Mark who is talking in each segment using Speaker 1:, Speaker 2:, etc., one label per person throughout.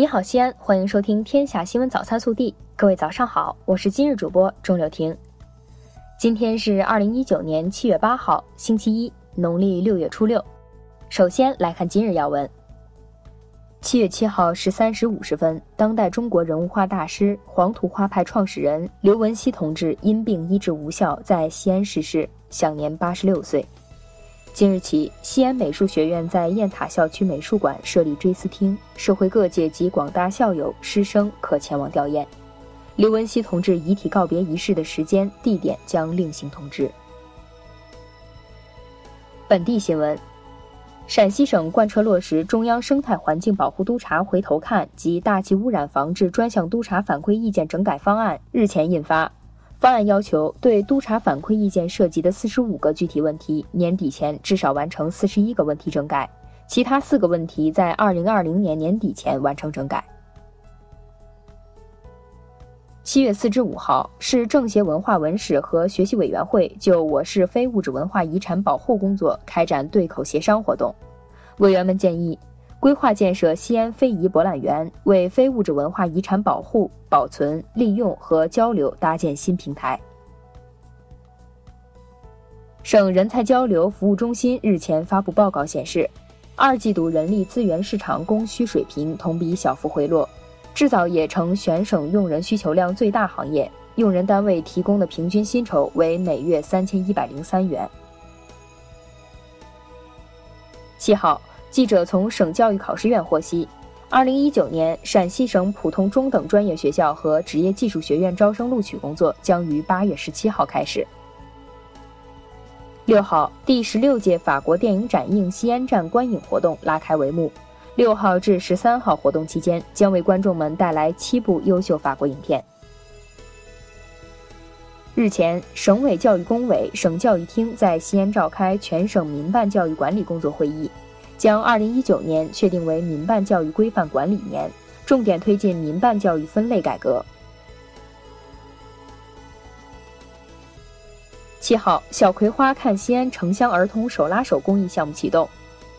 Speaker 1: 你好，西安，欢迎收听《天下新闻早餐速递》。各位早上好，我是今日主播钟柳婷。今天是二零一九年七月八号，星期一，农历六月初六。首先来看今日要闻。七月七号十三时五十分，当代中国人物画大师、黄土画派创始人刘文熙同志因病医治无效，在西安逝世，享年八十六岁。今日起，西安美术学院在雁塔校区美术馆设立追思厅，社会各界及广大校友、师生可前往吊唁。刘文熙同志遗体告别仪式的时间、地点将另行通知。本地新闻。陕西省贯彻落实中央生态环境保护督察回头看及大气污染防治专项督察反馈意见整改方案日前印发。方案要求，对督查反馈意见涉及的四十五个具体问题，年底前至少完成四十一个问题整改，其他四个问题在二零二零年年底前完成整改。七月四至五号，市政协文化文史和学习委员会就我市非物质文化遗产保护工作开展对口协商活动。委员们建议，规划建设西安非遗博览园，为非物质文化遗产保护、保存、利用和交流搭建新平台。省人才交流服务中心日前发布报告显示，二季度人力资源市场供需水平同比小幅回落。制造业成全省用人需求量最大行业，用人单位提供的平均薪酬为每月三千一百零三元。七号，记者从省教育考试院获悉，二零一九年陕西省普通中等专业学校和职业技术学院招生录取工作将于八月十七号开始。六号，第十六届法国电影展映西安站观影活动拉开帷幕。六号至十三号活动期间，将为观众们带来七部优秀法国影片。日前，省委教育工委、省教育厅在西安召开全省民办教育管理工作会议，将二零一九年确定为民办教育规范管理年，重点推进民办教育分类改革。七号，小葵花看西安城乡儿童手拉手公益项目启动。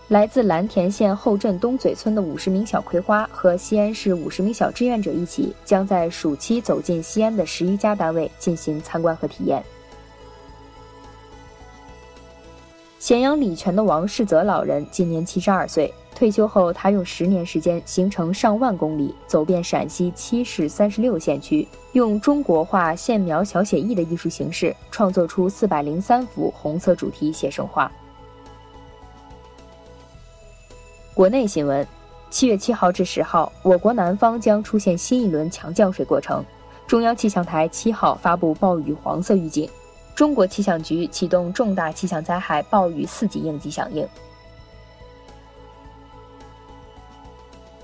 Speaker 1: 来自蓝田县后镇东嘴村的五十名小葵花和西安市五十名小志愿者一起，将在暑期走进西安的十余家单位进行参观和体验。咸阳礼泉的王世泽老人今年七十二岁，退休后他用十年时间行程上万公里，走遍陕西七市三十六县区，用中国画线描小写意的艺术形式，创作出四百零三幅红色主题写生画。国内新闻，七月七号至十号，我国南方将出现新一轮强降水过程。中央气象台七号发布暴雨黄色预警，中国气象局启动重大气象灾害暴雨四级应急响应。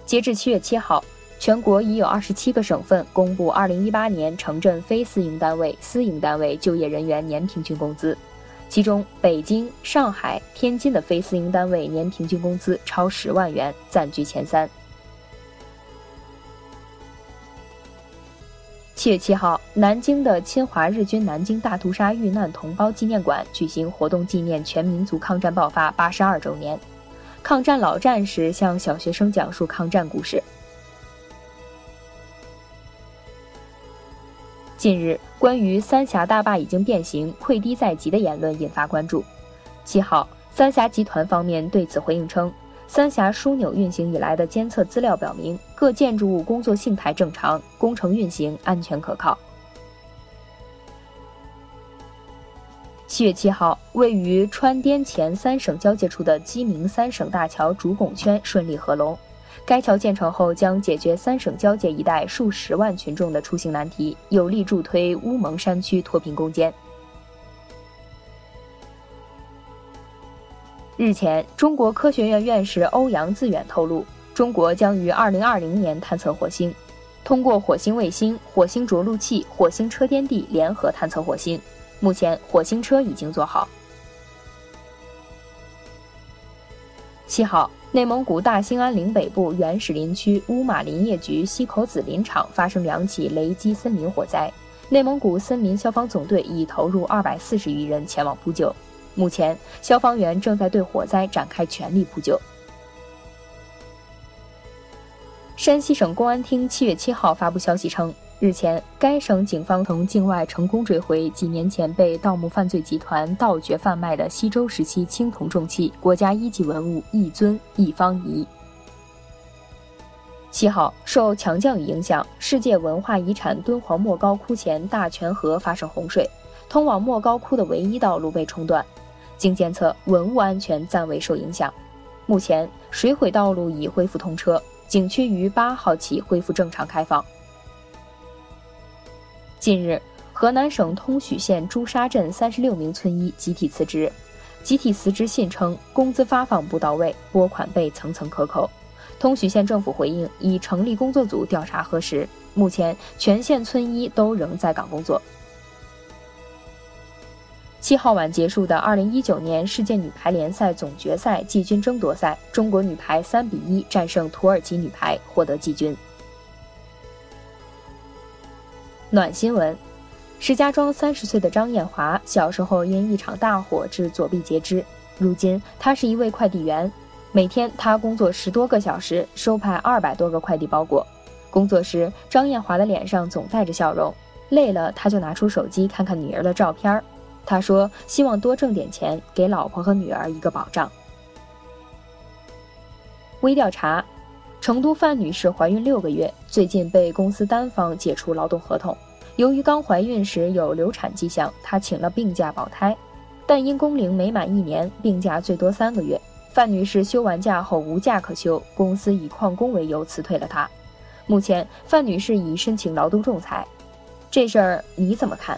Speaker 1: 截至七月七号，全国已有二十七个省份公布二零一八年城镇非私营单位、私营单位就业人员年平均工资。其中，北京、上海、天津的非私营单位年平均工资超十万元，暂居前三。七月七号，南京的侵华日军南京大屠杀遇难同胞纪念馆举行活动，纪念全民族抗战爆发八十二周年。抗战老战士向小学生讲述抗战故事。近日，关于三峡大坝已经变形、溃堤在即的言论引发关注。七号，三峡集团方面对此回应称，三峡枢纽运行以来的监测资料表明，各建筑物工作性态正常，工程运行安全可靠。七月七号，位于川滇黔三省交界处的鸡鸣三省大桥主拱圈顺利合龙。该桥建成后，将解决三省交界一带数十万群众的出行难题，有力助推乌蒙山区脱贫攻坚。日前，中国科学院院士欧阳自远透露，中国将于二零二零年探测火星，通过火星卫星、火星着陆器、火星车颠地联合探测火星。目前，火星车已经做好。七号。内蒙古大兴安岭北部原始林区乌马林业局西口子林场发生两起雷击森林火灾，内蒙古森林消防总队已投入二百四十余人前往扑救。目前，消防员正在对火灾展开全力扑救。山西省公安厅七月七号发布消息称，日前该省警方从境外成功追回几年前被盗墓犯罪集团盗掘贩卖的西周时期青铜重器国家一级文物一尊一方仪。七号，受强降雨影响，世界文化遗产敦煌莫高窟前大泉河发生洪水，通往莫高窟的唯一道路被冲断。经监测，文物安全暂未受影响。目前，水毁道路已恢复通车。景区于八号起恢复正常开放。近日，河南省通许县朱砂镇三十六名村医集体辞职，集体辞职信称工资发放不到位，拨款被层层克扣。通许县政府回应已成立工作组调查核实，目前全县村医都仍在岗工作。七号晚结束的二零一九年世界女排联赛总决赛季军争夺赛，中国女排三比一战胜土耳其女排，获得季军。暖新闻：石家庄三十岁的张艳华小时候因一场大火致左臂截肢，如今她是一位快递员，每天她工作十多个小时，收派二百多个快递包裹。工作时，张艳华的脸上总带着笑容，累了她就拿出手机看看女儿的照片儿。他说：“希望多挣点钱，给老婆和女儿一个保障。”微调查：成都范女士怀孕六个月，最近被公司单方解除劳动合同。由于刚怀孕时有流产迹象，她请了病假保胎，但因工龄没满一年，病假最多三个月。范女士休完假后无假可休，公司以旷工为由辞退了她。目前，范女士已申请劳动仲裁。这事儿你怎么看？